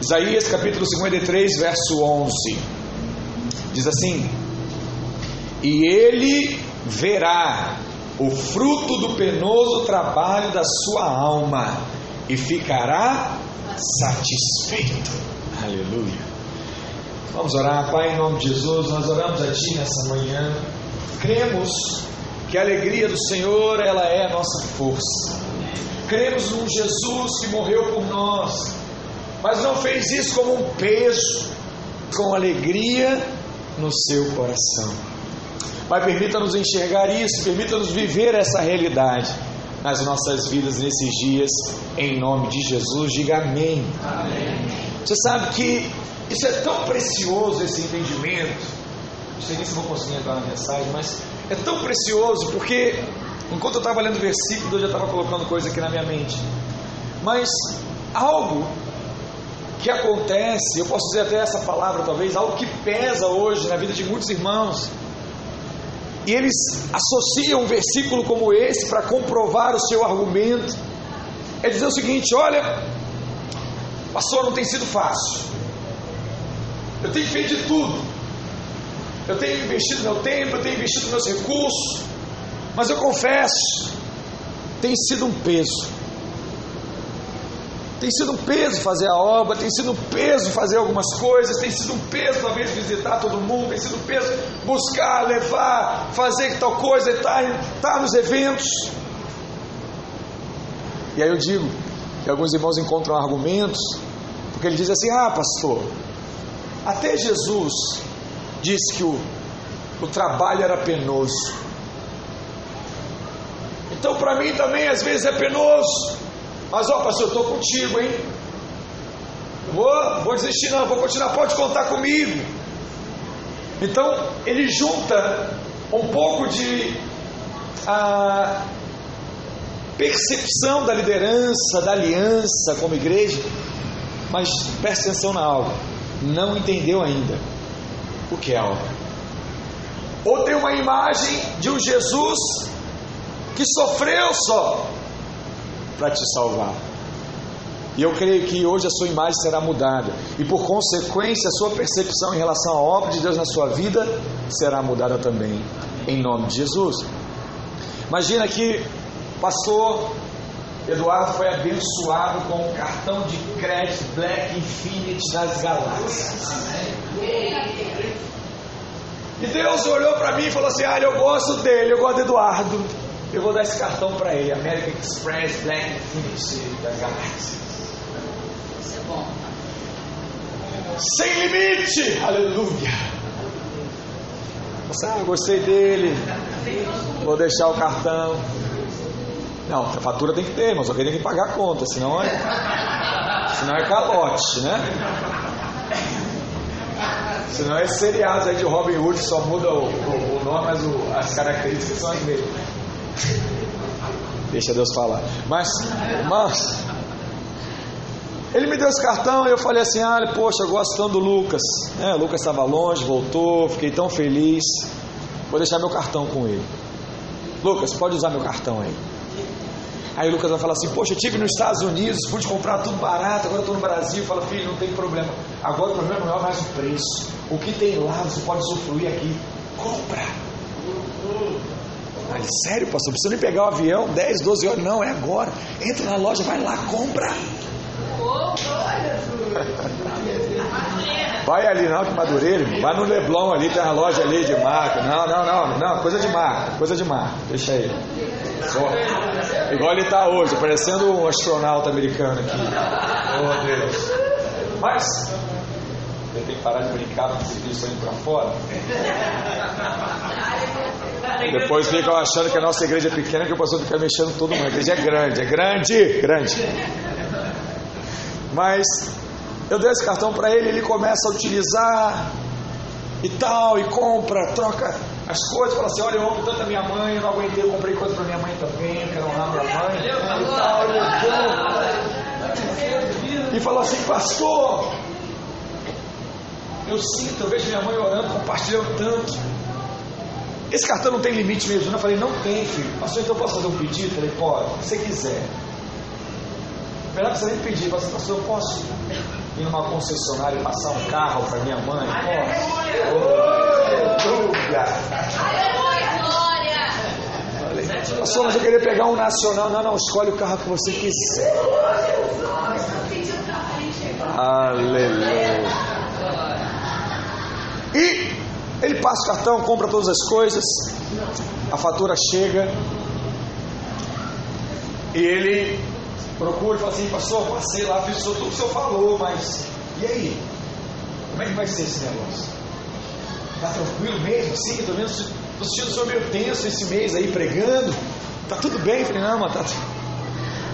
Isaías capítulo 53, verso 11. Diz assim: E ele verá o fruto do penoso trabalho da sua alma e ficará satisfeito. Aleluia. Vamos orar, Pai, em nome de Jesus, nós oramos a Ti nessa manhã. Cremos que a alegria do Senhor, ela é a nossa força. Cremos num Jesus que morreu por nós, mas não fez isso como um peso, com alegria no seu coração. Pai, permita-nos enxergar isso, permita-nos viver essa realidade nas nossas vidas nesses dias, em nome de Jesus. Diga amém. amém. Você sabe que isso é tão precioso, esse entendimento. Não sei nem se vou conseguir entrar na mensagem, mas é tão precioso porque enquanto eu estava lendo o versículo, eu já estava colocando coisa aqui na minha mente. Mas algo que acontece, eu posso dizer até essa palavra talvez, algo que pesa hoje na vida de muitos irmãos, e eles associam um versículo como esse para comprovar o seu argumento. É dizer o seguinte: olha, pastor, não tem sido fácil. Eu tenho feito de tudo. Eu tenho investido meu tempo, eu tenho investido meus recursos. Mas eu confesso, tem sido um peso. Tem sido um peso fazer a obra, tem sido um peso fazer algumas coisas, tem sido um peso talvez visitar todo mundo, tem sido um peso buscar, levar, fazer tal coisa, estar, estar nos eventos. E aí eu digo que alguns irmãos encontram argumentos, porque ele diz assim: ah, pastor, até Jesus disse que o, o trabalho era penoso. Então para mim também às vezes é penoso. Mas ó, pastor, eu estou contigo, hein? Vou, vou desistir não, vou continuar, pode contar comigo. Então ele junta um pouco de a percepção da liderança, da aliança como igreja, mas preste atenção na algo, não entendeu ainda o que é a obra. Ou tem uma imagem de um Jesus que sofreu só, para te salvar. E eu creio que hoje a sua imagem será mudada. E por consequência, a sua percepção em relação à obra de Deus na sua vida será mudada também. Em nome de Jesus. Imagina que pastor Eduardo foi abençoado com um cartão de crédito Black Infinity das galáxias. E Deus olhou para mim e falou assim: Ah, eu gosto dele, eu gosto do Eduardo. Eu vou dar esse cartão para ele, American Express Black Infinity das galáxias. Isso é bom. Sem limite, aleluia. Você, ah, gostei dele. Vou deixar o cartão. Não, a fatura tem que ter, mas que tem que pagar a conta, senão é, senão é calote, né? Senão é seriado aí de Robin Hood, só muda o, o, o nome, mas o, as características são as mesmas. Deixa Deus falar. Mas, mas, ele me deu esse cartão e eu falei assim: ah, poxa, eu gosto tanto do Lucas. É, o Lucas estava longe, voltou, fiquei tão feliz. Vou deixar meu cartão com ele. Lucas, pode usar meu cartão aí. Aí o Lucas vai falar assim: Poxa, eu estive nos Estados Unidos, pude comprar tudo barato, agora estou no Brasil. Fala, filho, não tem problema. Agora o problema não é mais o preço. O que tem lá você pode usufruir aqui. Compra. Aí, sério, pastor, precisa nem pegar o avião 10, 12 horas. Não, é agora. Entra na loja, vai lá, compra. Vai ali não, que Madureira, vai no Leblon ali, tem uma loja ali de marca. Não, não, não, não, coisa de marca, coisa de marca. Deixa aí. Só. Igual ele está hoje, parecendo um astronauta americano aqui. Oh Deus. Mas eu tenho que parar de brincar porque vocês estão indo para fora. Depois ficam achando que a nossa igreja é pequena, que o pastor fica mexendo todo mundo. A igreja é grande, é grande, grande. Mas eu dei esse cartão para ele, ele começa a utilizar e tal, e compra, troca as coisas, fala assim, olha, eu amo tanto a minha mãe, eu não aguentei, eu comprei coisa para minha mãe também, eu quero honrar minha mãe, e tal, e, e falou assim, pastor, eu sinto, eu vejo minha mãe orando, compartilhando tanto. Esse cartão não tem limite mesmo. Eu falei, não tem, filho. Pastor, então eu posso fazer um pedido? Eu falei, pode, se você quiser. Melhor que você nem pedir, pastor, pastor, eu posso ir numa concessionária e passar um carro para minha mãe. Aleluia! Pastor, mas eu queria pegar um nacional. Não, não, escolhe o carro que você quiser. Aleluia. E ele passa o cartão, compra todas as coisas, a fatura chega e ele procura e fala assim, pastor, passei lá, fiz tudo o que o senhor falou, mas e aí? Como é que vai ser esse negócio? Está tranquilo mesmo? Sim, pelo menos estou sentindo o senhor meio tenso esse mês aí pregando. Tá tudo bem? Eu falei, não, mas tá,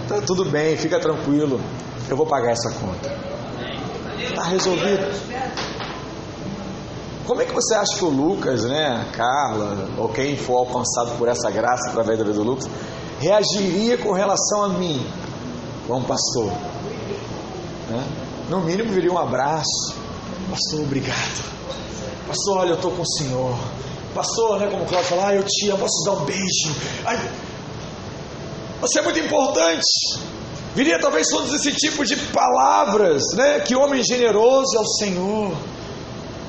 tá tudo bem, fica tranquilo. Eu vou pagar essa conta. Está resolvido. Como é que você acha que o Lucas, né, a Carla, ou quem for alcançado por essa graça através da vida do Lucas, reagiria com relação a mim, como pastor? Né? No mínimo viria um abraço. Pastor, obrigado. Pastor, olha, eu estou com o Senhor. Pastor, né, como o Cláudio fala, ah, eu te amo, posso dar um beijo. Ai, você é muito importante. Viria talvez todos esse tipo de palavras, né? Que homem generoso é o Senhor.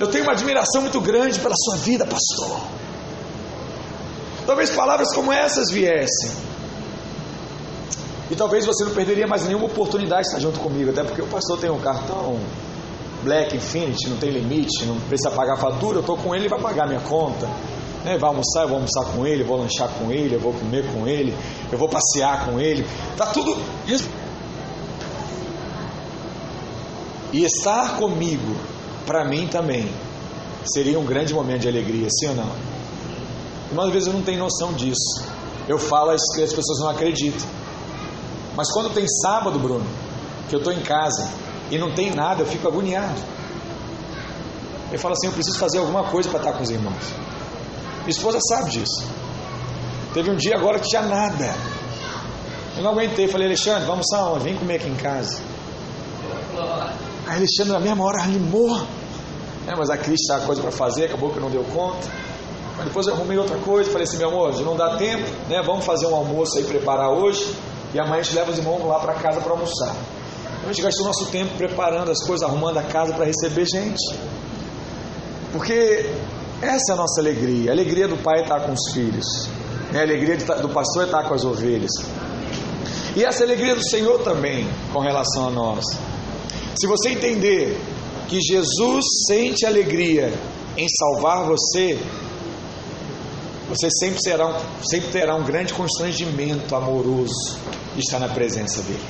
Eu tenho uma admiração muito grande pela sua vida, pastor. Talvez palavras como essas viessem. E talvez você não perderia mais nenhuma oportunidade de estar junto comigo, até porque o pastor tem um cartão Black Infinity, não tem limite, não precisa pagar fatura, eu estou com ele e vai pagar minha conta. Né? Vai almoçar, eu vou almoçar com ele, vou lanchar com ele, eu vou comer com ele, eu vou passear com ele. Está tudo. E estar comigo, para mim também, seria um grande momento de alegria, sim ou não? Uma vezes eu não tenho noção disso. Eu falo, as, as pessoas não acreditam. Mas quando tem sábado, Bruno, que eu estou em casa e não tem nada, eu fico agoniado. Eu falo assim: eu preciso fazer alguma coisa para estar com os irmãos. Minha esposa sabe disso. Teve um dia agora que tinha nada. Eu não aguentei, falei, Alexandre, vamos aonde? Vem comer aqui em casa. Alexandre, na mesma hora, animou. É, mas a Cris tinha coisa para fazer, acabou que não deu conta. Mas depois eu arrumei outra coisa, falei assim, meu amor, não dá tempo, né? Vamos fazer um almoço aí, preparar hoje. E amanhã a gente leva os irmãos lá para casa para almoçar. Então a gente gastou nosso tempo preparando as coisas, arrumando a casa para receber gente. Porque essa é a nossa alegria. A alegria do pai é estar com os filhos. Né? A alegria do pastor é estar com as ovelhas. E essa é alegria do Senhor também com relação a nós. Se você entender que Jesus sente alegria em salvar você, você sempre, será sempre terá um grande constrangimento amoroso de estar na presença dele.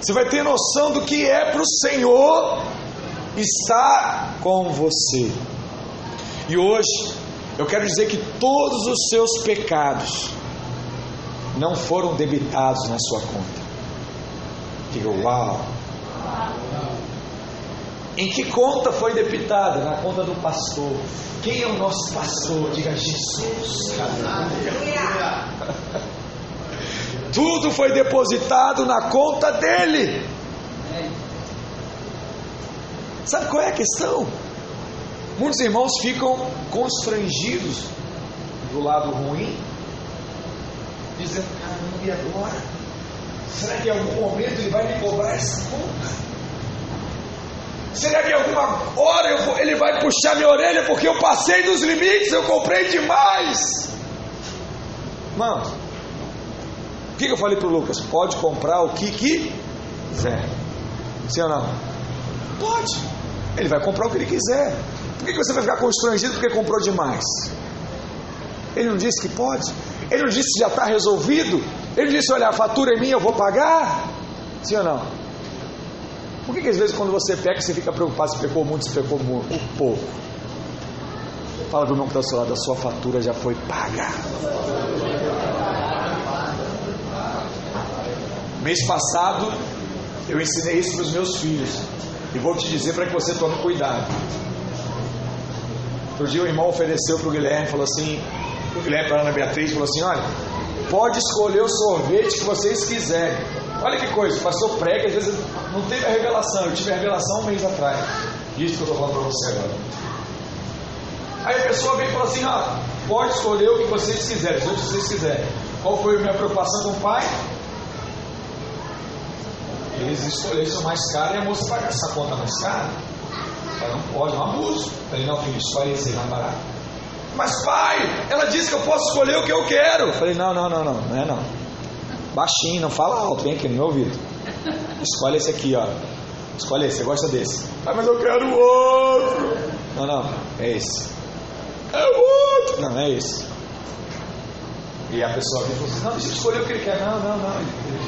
Você vai ter noção do que é para o Senhor estar com você. E hoje eu quero dizer que todos os seus pecados não foram debitados na sua conta. Diga, uau! Em que conta foi debitada? Na conta do pastor. Quem é o nosso pastor? Diga Jesus. Tudo foi depositado na conta dele. Sabe qual é a questão? Muitos irmãos ficam constrangidos do lado ruim, dizendo: caramba, e agora? Será que em algum momento ele vai me cobrar essa conta? Será que alguma hora vou, ele vai puxar minha orelha porque eu passei dos limites, eu comprei demais? Mano, o que, que eu falei para o Lucas? Pode comprar o que quiser. Sim ou não? Pode. Ele vai comprar o que ele quiser. Por que, que você vai ficar constrangido porque comprou demais? Ele não disse que pode? Ele não disse que já está resolvido? Ele disse: olha, a fatura é minha, eu vou pagar? Sim ou não? Por que, que às vezes quando você peca, você fica preocupado se pecou muito, se pecou muito, pouco? Fala para o irmão que está ao seu lado, a sua fatura já foi paga. Mês passado, eu ensinei isso para os meus filhos. E vou te dizer para que você tome cuidado. Outro dia o irmão ofereceu para o Guilherme, falou assim, o Guilherme para a Ana Beatriz, falou assim, olha, pode escolher o sorvete que vocês quiserem. Olha que coisa, o pastor prega, às vezes não teve a revelação, eu tive a revelação um mês atrás. Isso que eu estou falando para você agora. Aí a pessoa vem e fala assim, ah, pode escolher o que vocês quiserem, se vocês quiserem. Qual foi a minha preocupação com o pai? eles escolheram o mais caro e a moça pagar essa conta mais cara. Ela não pode, é um abuso. Falei, não, filho, escolhe esse mais barato. Mas pai, ela disse que eu posso escolher o que eu quero. Falei, não, não, não, não, não é não. Baixinho, não fala alto, vem aqui no meu ouvido. Escolhe esse aqui, ó. Escolhe esse, você gosta desse. Ah, mas eu quero outro. Não, não, é esse. É o outro. Não, é esse. E a pessoa vem e falou assim, não, deixa eu escolher o que ele quer. Não, não, não,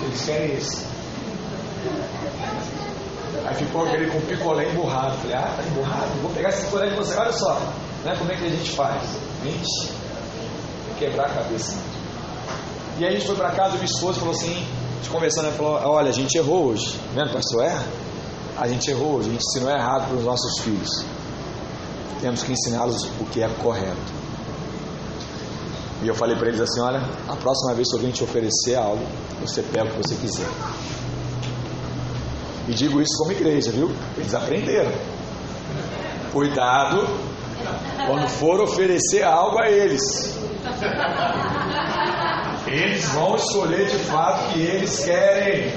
eles querem esse. Aí ficou aquele com picolé emburrado. Falei, ah, tá emburrado? Vou pegar esse picolé de você. Olha só, né, como é que a gente faz? Mente, quebrar a cabeça. E aí a gente foi para casa minha esposa falou assim, a gente conversando, ela falou, olha, a gente errou hoje. Vendo, pastor, erra? A gente errou hoje, a gente ensinou errado para os nossos filhos. Temos que ensiná-los o que é correto. E eu falei para eles assim: olha, a próxima vez que alguém te oferecer algo, você pega o que você quiser. E digo isso como igreja, viu? Eles aprenderam. Cuidado quando for oferecer algo a eles. Eles vão escolher de fato o que eles querem.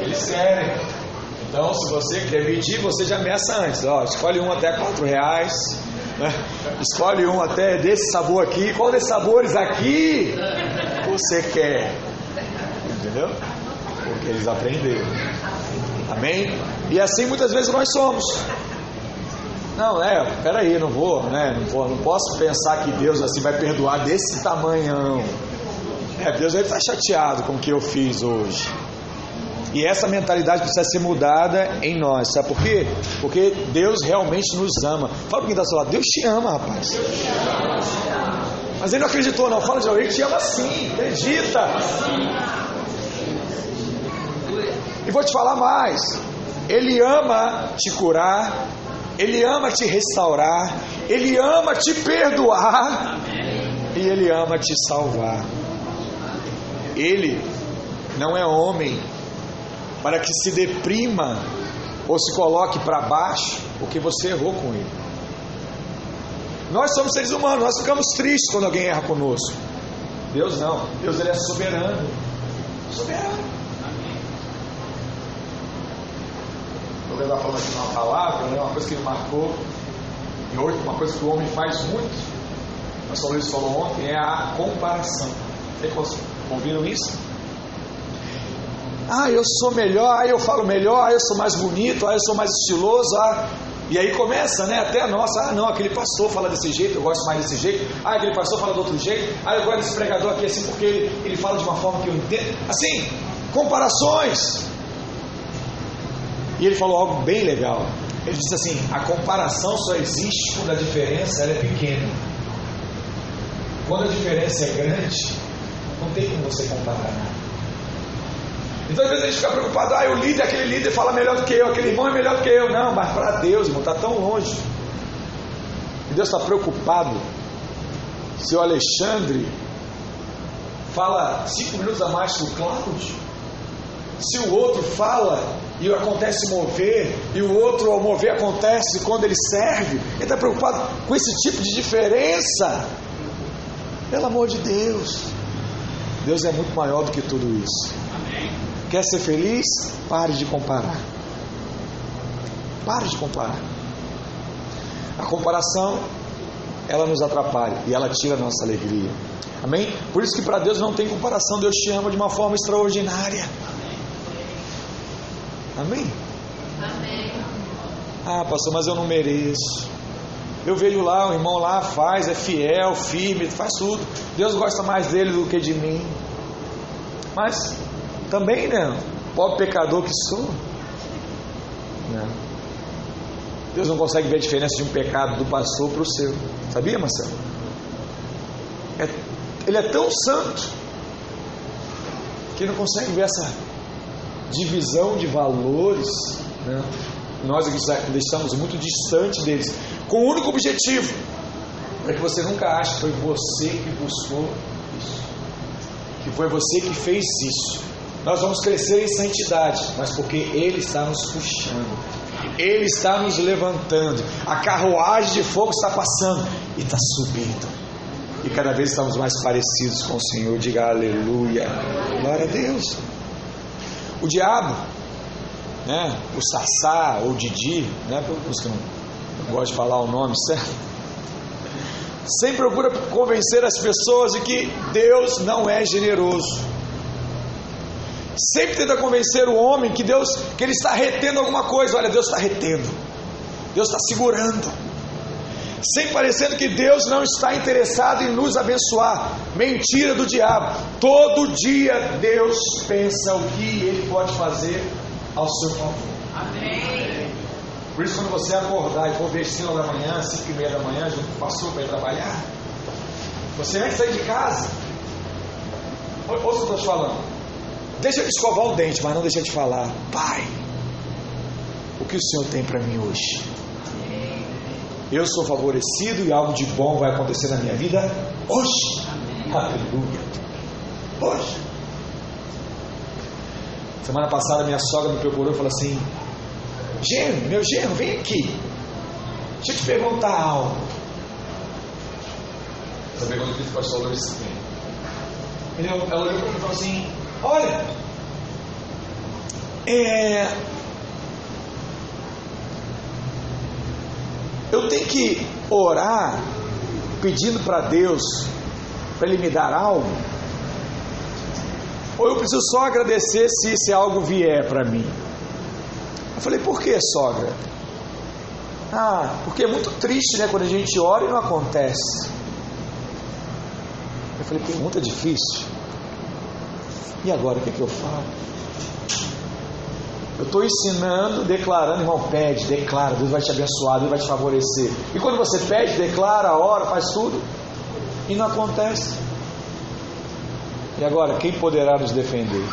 Eles querem. Então, se você quer medir, você já meça antes. Ó, escolhe um até quatro reais. Né? Escolhe um até desse sabor aqui. Qual desses sabores aqui você quer? Entendeu? Porque eles aprenderam. Amém? E assim muitas vezes nós somos. Não, é, peraí, não vou, né? Não, vou, não posso pensar que Deus assim vai perdoar desse tamanhão. É, Deus vai estar chateado com o que eu fiz hoje. E essa mentalidade precisa ser mudada em nós, sabe por quê? Porque Deus realmente nos ama. Fala para quem está ao seu lado, Deus te ama, rapaz. Mas ele não acreditou, não. Fala de alguém que te ama sim, acredita. E vou te falar mais. Ele ama te curar, ele ama te restaurar, ele ama te perdoar e ele ama te salvar. Ele não é homem para que se deprima ou se coloque para baixo porque você errou com ele. Nós somos seres humanos, nós ficamos tristes quando alguém erra conosco. Deus não, Deus ele é soberano. Soberano. Vou levar falando aqui uma palavra, né, uma coisa que me marcou, e hoje uma coisa que o homem faz muito, o pastor Luiz falou ontem, é a comparação. Vocês ouviram isso? Ah, eu sou melhor, ah, eu falo melhor, ah, eu sou mais bonito, ah, eu sou mais estiloso, ah. E aí começa, né? Até a nossa, ah, não, aquele pastor fala desse jeito, eu gosto mais desse jeito, ah, aquele pastor fala do outro jeito, ah, eu gosto desse pregador aqui assim porque ele, ele fala de uma forma que eu entendo. Assim, comparações. E ele falou algo bem legal. Ele disse assim: a comparação só existe quando a diferença é pequena. Quando a diferença é grande, não tem como você comparar. Então às vezes a gente fica preocupado, ah, o líder, aquele líder fala melhor do que eu, aquele irmão é melhor do que eu. Não, mas para Deus, irmão, está tão longe. E Deus está preocupado se o Alexandre fala cinco minutos a mais que o Cláudio, se o outro fala e acontece mover, e o outro ao mover acontece quando ele serve, ele está preocupado com esse tipo de diferença. Pelo amor de Deus, Deus é muito maior do que tudo isso. Quer ser feliz? Pare de comparar. Pare de comparar. A comparação, ela nos atrapalha e ela tira a nossa alegria. Amém? Por isso que para Deus não tem comparação. Deus te ama de uma forma extraordinária. Amém? Amém. Ah, pastor, mas eu não mereço. Eu vejo lá, o irmão lá faz, é fiel, firme, faz tudo. Deus gosta mais dele do que de mim. Mas também, né? Pobre pecador que sou. Né? Deus não consegue ver a diferença de um pecado do pastor para o seu. Sabia, Marcelo? É, ele é tão santo que não consegue ver essa divisão de valores. Né? Nós estamos muito distante deles, com o único objetivo, para que você nunca ache que foi você que buscou isso, que foi você que fez isso. Nós vamos crescer em santidade, mas porque Ele está nos puxando, Ele está nos levantando, a carruagem de fogo está passando e está subindo, e cada vez estamos mais parecidos com o Senhor. Diga aleluia, glória a Deus. O diabo, né? o Sassá ou Didi, né? para os que não, não gostam de falar o nome certo, sempre procura convencer as pessoas de que Deus não é generoso. Sempre tenta convencer o homem que Deus, que ele está retendo alguma coisa. Olha, Deus está retendo. Deus está segurando. Sempre parecendo que Deus não está interessado em nos abençoar. Mentira do diabo. Todo dia Deus pensa o que ele pode fazer ao seu favor. Amém. Por isso, quando você acordar e for ver 5 da manhã, 5 e meia da manhã, o pastor para ir trabalhar, você antes de sair de casa, ouça o que eu estou te falando. Deixa de escovar o dente, mas não deixa de falar, Pai, o que o Senhor tem para mim hoje? Eu sou favorecido e algo de bom vai acontecer na minha vida hoje. Aleluia. Hoje. Semana passada minha sogra me procurou e falou assim: Genro, meu genro, vem aqui. Deixa eu te perguntar algo. Essa pergunta que o pastor Luiz Ela olhou para mim e falou assim: Olha, é, eu tenho que orar pedindo para Deus para Ele me dar algo? Ou eu preciso só agradecer se esse algo vier para mim? Eu falei, por que, sogra? Ah, porque é muito triste, né? Quando a gente ora e não acontece. Eu falei, pergunta difícil. E agora o que, é que eu falo? Eu estou ensinando, declarando, irmão, pede, declara, Deus vai te abençoar, Deus vai te favorecer. E quando você pede, declara, ora, faz tudo, e não acontece. E agora, quem poderá nos defender?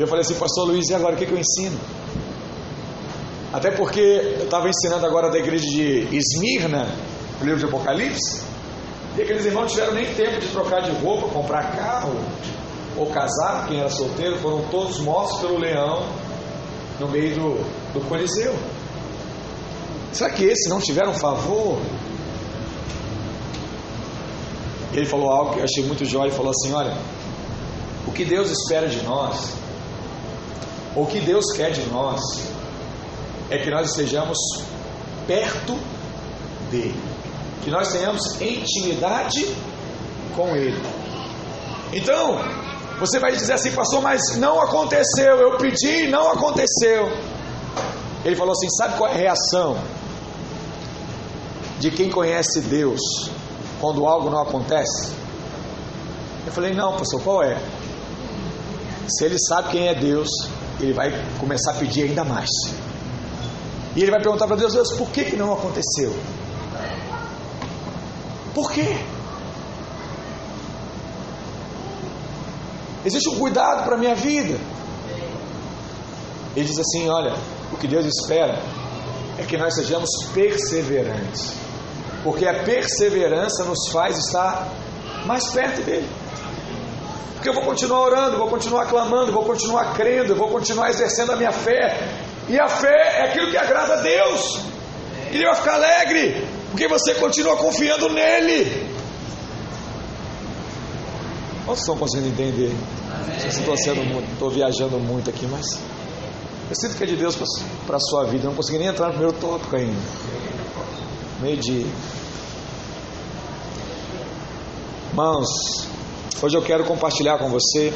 Eu falei assim, pastor Luiz, e agora o que, que eu ensino? Até porque eu estava ensinando agora da igreja de Esmirna, o livro de Apocalipse, e aqueles irmãos não tiveram nem tempo de trocar de roupa, comprar carro ou casar, quem era solteiro, foram todos mortos pelo leão no meio do, do Coliseu. Será que esses não tiveram favor? Ele falou algo que eu achei muito jóia, ele falou assim, olha, o que Deus espera de nós, o que Deus quer de nós, é que nós estejamos perto dele que nós tenhamos intimidade com Ele. Então, você vai dizer assim, pastor, mas não aconteceu, eu pedi não aconteceu. Ele falou assim: sabe qual é a reação de quem conhece Deus quando algo não acontece? Eu falei: não, pastor, qual é? Se ele sabe quem é Deus, ele vai começar a pedir ainda mais. E ele vai perguntar para Deus: Deus, por que, que não aconteceu? Por quê? Existe um cuidado para a minha vida. Ele diz assim: olha, o que Deus espera é que nós sejamos perseverantes, porque a perseverança nos faz estar mais perto dele. Porque eu vou continuar orando, vou continuar clamando, vou continuar crendo, vou continuar exercendo a minha fé. E a fé é aquilo que agrada a Deus. E ele vai ficar alegre, porque você continua confiando nele. Vocês estão conseguindo entender? Não sei se estou, viajando muito aqui, mas eu sinto que é de Deus para a sua vida. Eu não consegui nem entrar no primeiro tópico ainda. Meio dia. Irmãos, hoje eu quero compartilhar com você.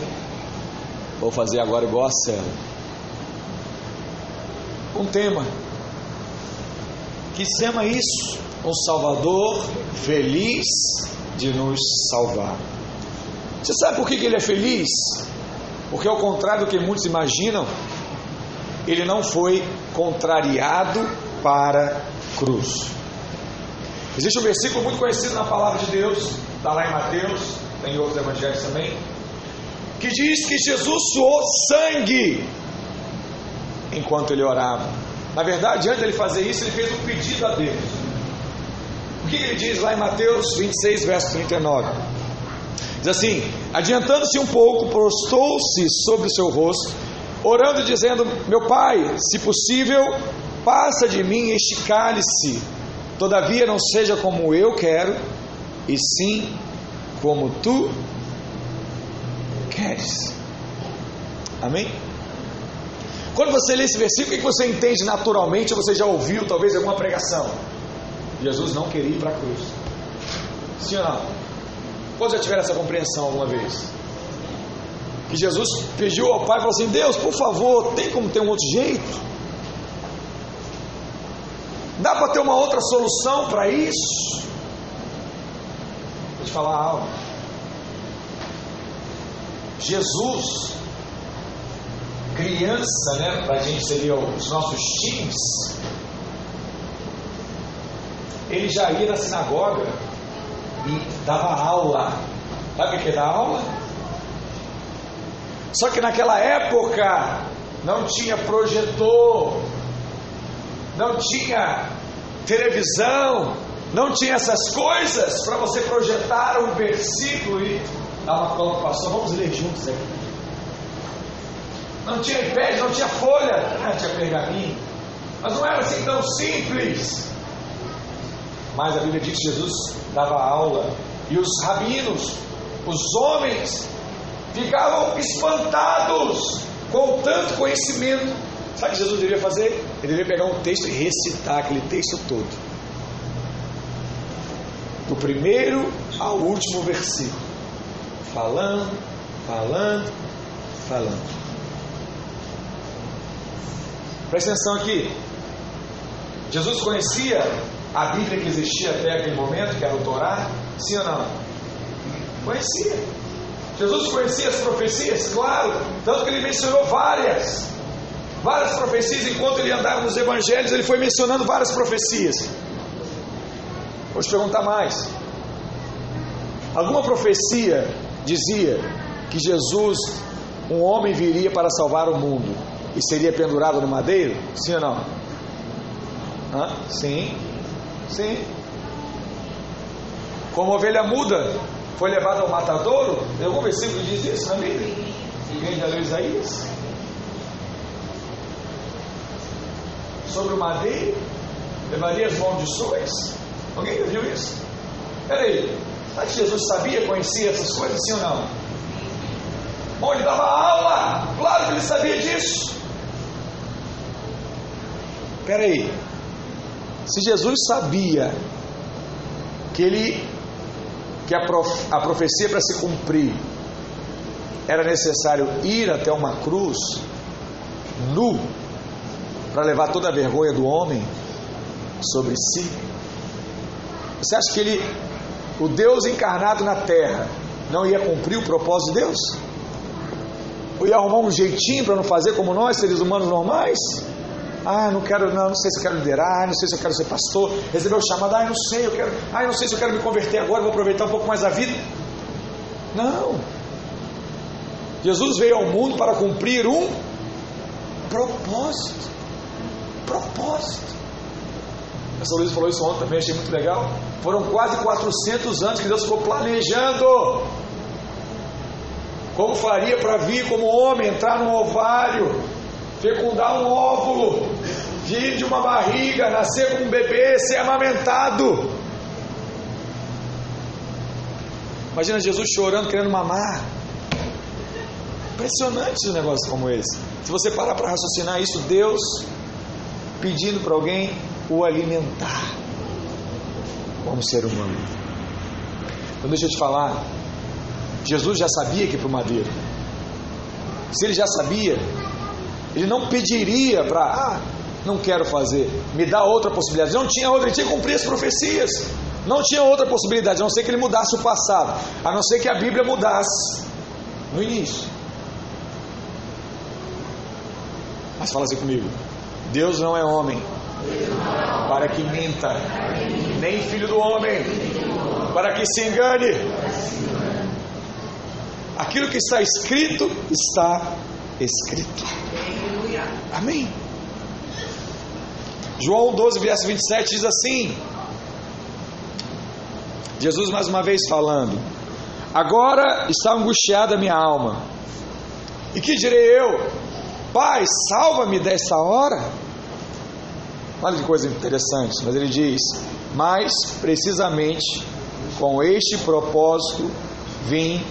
Vou fazer agora igual a Cela. Um tema que se chama isso um Salvador feliz de nos salvar. Você sabe por que ele é feliz? Porque, ao contrário do que muitos imaginam, ele não foi contrariado para a cruz. Existe um versículo muito conhecido na palavra de Deus, está lá em Mateus, tem outros evangelhos também, que diz que Jesus suou sangue enquanto ele orava. Na verdade, antes de ele fazer isso, ele fez um pedido a Deus. O que ele diz lá em Mateus 26, verso 39? Diz assim: Adiantando-se um pouco, prostou-se sobre o seu rosto, orando e dizendo: Meu pai, se possível, passa de mim este cálice, todavia não seja como eu quero, e sim como tu queres. Amém? Quando você lê esse versículo, o que você entende naturalmente? Ou você já ouviu talvez alguma pregação? Jesus não queria ir para a cruz. Sim ou não? Já tiveram essa compreensão alguma vez? Que Jesus pediu ao Pai e falou assim: Deus, por favor, tem como ter um outro jeito? Dá para ter uma outra solução para isso? Falar algo. Jesus, criança, né? Para a gente seria os nossos teens. Ele já ia na sinagoga e dava aula. Sabe o que é dar aula? Só que naquela época não tinha projetor, não tinha televisão, não tinha essas coisas para você projetar um versículo e dar uma cola pastor, vamos ler juntos aqui. Não tinha iPad, não tinha folha, ah, tinha pergaminho, mas não era assim tão simples. Mas a Bíblia diz que Jesus dava aula e os rabinos, os homens, ficavam espantados com tanto conhecimento. Sabe o que Jesus deveria fazer? Ele deveria pegar um texto e recitar aquele texto todo. Do primeiro ao último versículo. Falando, falando, falando. Presta atenção aqui. Jesus conhecia a Bíblia que existia até aquele momento, que era o Torá? Sim ou não? Conhecia. Jesus conhecia as profecias? Claro, tanto que ele mencionou várias. Várias profecias, enquanto ele andava nos evangelhos, ele foi mencionando várias profecias. Vou te perguntar mais. Alguma profecia dizia que Jesus, um homem, viria para salvar o mundo e seria pendurado no madeiro? Sim ou não? Hã? Sim. Sim. Como ovelha muda foi levada ao matadouro, tem algum versículo que diz isso na Bíblia? Ninguém já leu Isaías? Sobre o madeiro, levaria as maldições? Alguém já viu isso? Peraí, que Jesus sabia, conhecia essas coisas, sim ou não? Bom, ele dava aula, claro que ele sabia disso. Peraí, se Jesus sabia que ele que a, prof, a profecia para se cumprir era necessário ir até uma cruz nu para levar toda a vergonha do homem sobre si. Você acha que ele, o Deus encarnado na terra, não ia cumprir o propósito de Deus? Ou ia arrumar um jeitinho para não fazer como nós, seres humanos normais? Ah, não quero, não, não sei se eu quero liderar, não sei se eu quero ser pastor, receber o chamado, ah, não sei, eu quero, ah, não sei se eu quero me converter agora, vou aproveitar um pouco mais a vida. Não. Jesus veio ao mundo para cumprir um propósito. Propósito. Essa Luiz falou isso ontem também, achei muito legal. Foram quase 400 anos que Deus ficou planejando como faria para vir como homem, entrar no ovário, fecundar um óvulo, vir de uma barriga, nascer como um bebê, ser amamentado. Imagina Jesus chorando, querendo mamar. Impressionante um negócio como esse. Se você parar para raciocinar isso, Deus pedindo para alguém o alimentar como ser humano. Então deixa eu te falar, Jesus já sabia que para o madeiro. Se ele já sabia, ele não pediria para, ah, não quero fazer, me dá outra possibilidade. Não tinha outra, ele tinha que cumprir as profecias. Não tinha outra possibilidade, a não ser que ele mudasse o passado, a não ser que a Bíblia mudasse no início. Mas fala assim comigo: Deus não é homem para que minta, nem filho do homem para que se engane. Aquilo que está escrito, está escrito. Amém. João 12, verso 27 diz assim: Jesus mais uma vez falando: Agora está angustiada a minha alma. E que direi eu? Pai, salva-me desta hora. Olha que coisa interessante, mas ele diz: Mas precisamente com este propósito vim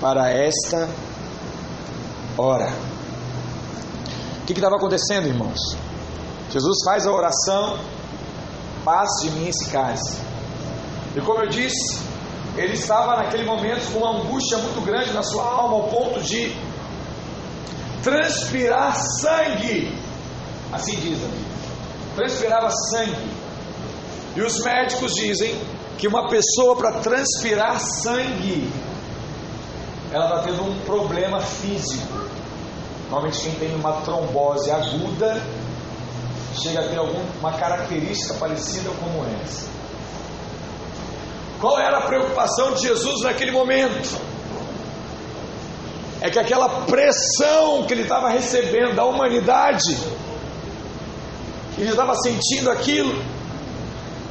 para esta hora. que estava acontecendo, irmãos? Jesus faz a oração, passe de mim esse cálice. E como eu disse, ele estava naquele momento com uma angústia muito grande na sua alma, ao ponto de transpirar sangue. Assim diz a Transpirava sangue. E os médicos dizem que uma pessoa para transpirar sangue, ela está tendo um problema físico. Normalmente quem tem uma trombose aguda chega a ter alguma característica parecida como essa. Qual era a preocupação de Jesus naquele momento? É que aquela pressão que ele estava recebendo da humanidade, ele estava sentindo aquilo,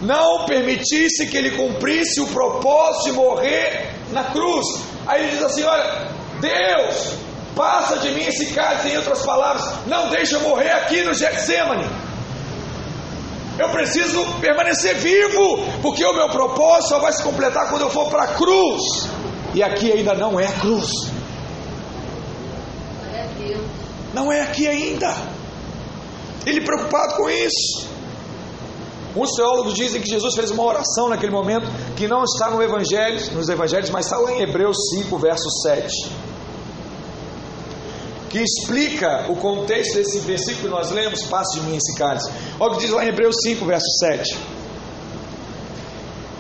não permitisse que ele cumprisse o propósito de morrer na cruz. Aí ele diz assim: Olha, Deus, passa de mim esse cálice, em outras palavras, não deixa eu morrer aqui no Getsemane. Eu preciso permanecer vivo, porque o meu propósito só vai se completar quando eu for para a cruz. E aqui ainda não é a cruz. Não é aqui ainda. Ele preocupado com isso. Os teólogos dizem que Jesus fez uma oração naquele momento que não está no Evangelho, nos Evangelhos, mas está lá em Hebreus 5, verso 7. Que explica o contexto desse versículo que nós lemos, passe de mim esse cálice. Olha o que diz lá em Hebreus 5, verso 7.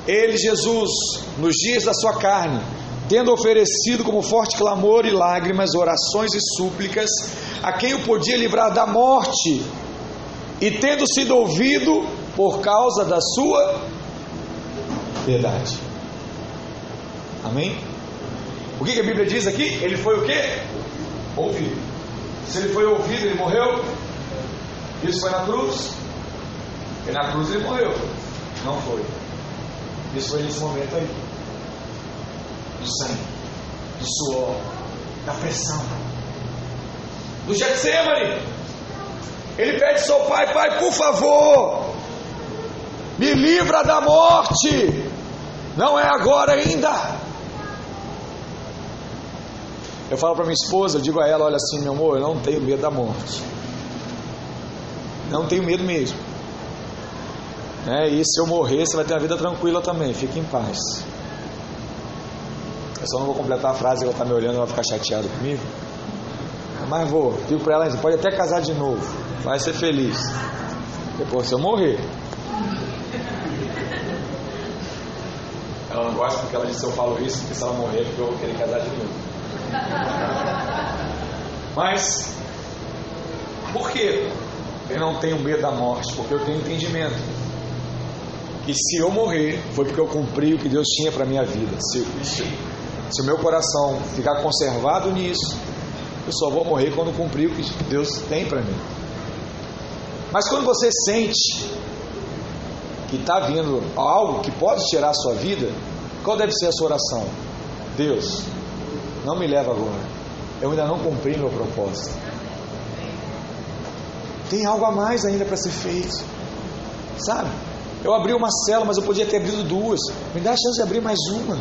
Ele, Jesus, nos dias da sua carne, tendo oferecido como forte clamor e lágrimas, orações e súplicas, a quem o podia livrar da morte, e tendo sido ouvido, por causa da sua verdade. Amém? O que, que a Bíblia diz aqui? Ele foi o que? Ouvido. Se ele foi ouvido, ele morreu. Isso foi na cruz. Na cruz ele morreu. Não foi. Isso foi nesse momento aí. Do sangue, do suor, da pressão. Do Getsemane. Ele pede ao seu pai, pai, por favor, me livra da morte. Não é agora ainda. Eu falo para minha esposa, digo a ela, olha assim, meu amor, eu não tenho medo da morte. Não tenho medo mesmo. É, e se eu morrer, você vai ter uma vida tranquila também, fique em paz. Eu só não vou completar a frase, ela está me olhando, ela vai ficar chateada comigo. Mas vou, digo para ela, você pode até casar de novo, vai ser feliz. Depois, se eu morrer, Ela não gosta porque ela disse eu falo isso, porque se ela morrer, eu vou querer casar de novo. Mas, por que eu não tenho medo da morte? Porque eu tenho entendimento. E se eu morrer, foi porque eu cumpri o que Deus tinha para a minha vida. Se, se, se o meu coração ficar conservado nisso, eu só vou morrer quando cumprir o que Deus tem para mim. Mas quando você sente que está vindo algo que pode tirar a sua vida, qual deve ser a sua oração? Deus, não me leva agora. Eu ainda não cumpri meu propósito. Tem algo a mais ainda para ser feito. Sabe? Eu abri uma cela, mas eu podia ter abrido duas. Me dá a chance de abrir mais uma.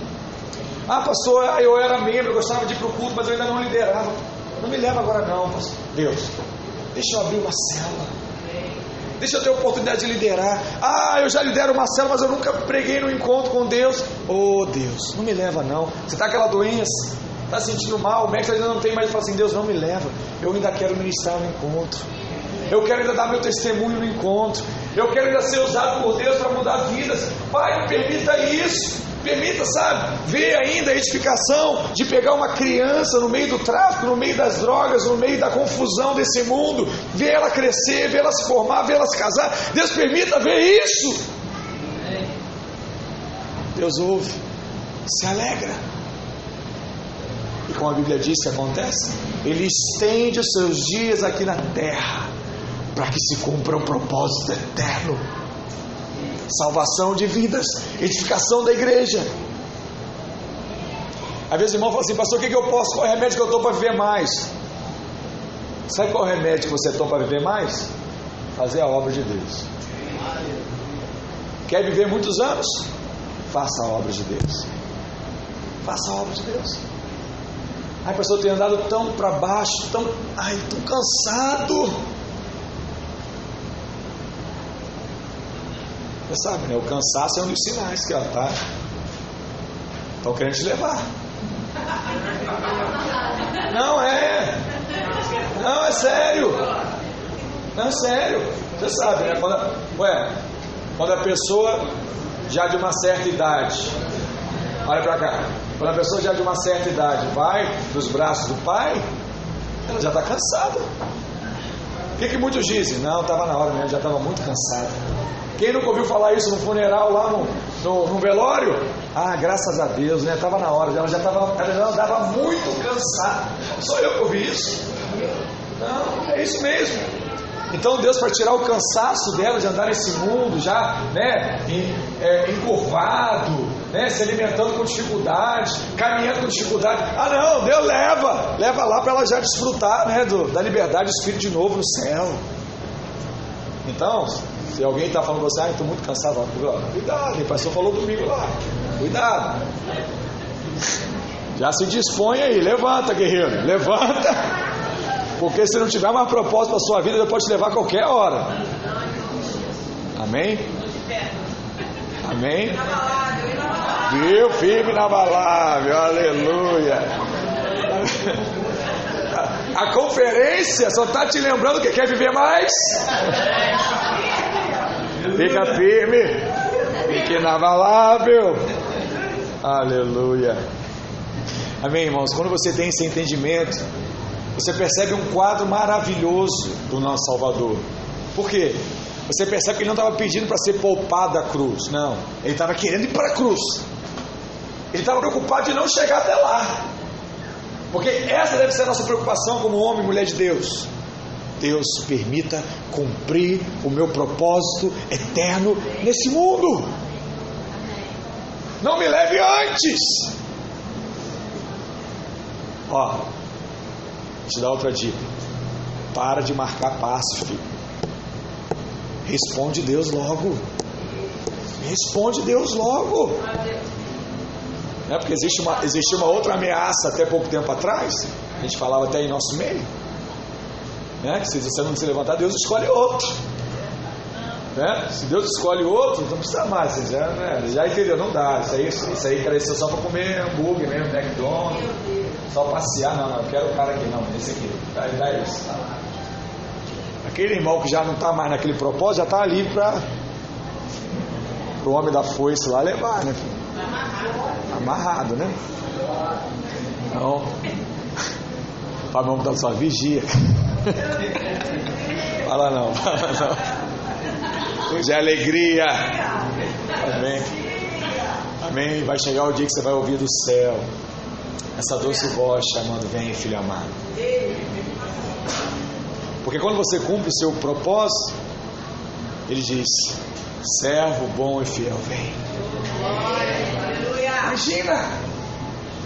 Ah, pastor, eu era membro, eu gostava de ir para o culto, mas eu ainda não liderava. Não me leva agora não, pastor. Deus, deixa eu abrir uma cela. Deixa eu ter a oportunidade de liderar. Ah, eu já lidero uma célula, mas eu nunca preguei no encontro com Deus. Oh Deus, não me leva não. Você está aquela doença, está sentindo mal, o médico ainda não tem mais. Fala assim: Deus, não me leva. Eu ainda quero ministrar no encontro. Eu quero ainda dar meu testemunho no encontro. Eu quero ainda ser usado por Deus para mudar vidas. Pai, permita isso. Permita, sabe, ver ainda a edificação de pegar uma criança no meio do tráfico, no meio das drogas, no meio da confusão desse mundo, ver ela crescer, ver ela se formar, ver ela se casar. Deus permita ver isso. Deus ouve, se alegra. E como a Bíblia diz que acontece, Ele estende os seus dias aqui na terra para que se cumpra o propósito eterno salvação de vidas, edificação da igreja. Às vezes o irmão fala assim, pastor, o que, que eu posso? Qual é o remédio que eu tomo para viver mais? Sabe qual é o remédio que você toma para viver mais? Fazer a obra de Deus. Quer viver muitos anos? Faça a obra de Deus. Faça a obra de Deus. Ai, pastor, eu tenho andado tão para baixo, tão, ai, tão cansado. Sabe, né? O cansaço é um dos sinais que ela tá. Estão querendo te levar. Não é. Não, é sério. Não, é sério. Você sabe, né? Quando a, ué, quando a pessoa já de uma certa idade, olha para cá, quando a pessoa já de uma certa idade vai dos braços do pai, ela já está cansada. O que, que muitos dizem? Não, estava na hora mesmo, já estava muito cansado. Quem nunca ouviu falar isso no funeral lá no, no, no velório? Ah, graças a Deus, né? Estava na hora, ela já estava, ela já andava muito cansada. Sou eu que ouvi isso? Não, é isso mesmo. Então Deus para tirar o cansaço dela de andar nesse mundo já, né, é, encurvado, né, se alimentando com dificuldade, caminhando com dificuldade. Ah não, Deus leva, leva lá para ela já desfrutar, né, do, da liberdade do Espírito de novo no céu. Então, se alguém está falando você, ah, estou muito cansado, cuidado, o pastor falou domingo lá, cuidado. Já se dispõe aí, levanta, guerreiro, levanta. Porque se não tiver mais propósito para a sua vida, ele pode te levar a qualquer hora. Amém? Amém? Viu? Firme na inabalável, aleluia. A conferência só está te lembrando que quer viver mais. Fica firme. Fique inabalável. Aleluia. Amém, irmãos? Quando você tem esse entendimento, você percebe um quadro maravilhoso do nosso Salvador. Por quê? Você percebe que ele não estava pedindo para ser poupado da cruz. Não. Ele estava querendo ir para a cruz. Ele estava preocupado de não chegar até lá. Porque essa deve ser a nossa preocupação como homem e mulher de Deus. Deus permita cumprir o meu propósito eterno nesse mundo. Não me leve antes. Ó, vou te dar outra dica. Para de marcar passo, filho. Responde Deus logo. Responde Deus logo. É porque existe uma, existe uma outra ameaça até pouco tempo atrás. A gente falava até em nosso meio. Né? Que se você não se levantar, Deus escolhe outro. Né? Se Deus escolhe outro, não precisa mais. Você já, né? já entendeu, não dá. Isso aí, isso aí cara, só para comer hambúrguer mesmo, McDonald's, só passear. Não, não, eu quero o cara aqui, não, esse aqui. Dá, dá isso. Aquele irmão que já não está mais naquele propósito, já está ali para o homem da foice lá levar, né? Amarrado, né? Então, para vamos dar sua vigia. Fala não, fala não. De alegria. Amém. Amém. Vai chegar o dia que você vai ouvir do céu essa doce voz chamando: Vem, filho amado. Porque quando você cumpre o seu propósito, ele diz: servo bom e fiel, vem. Imagina,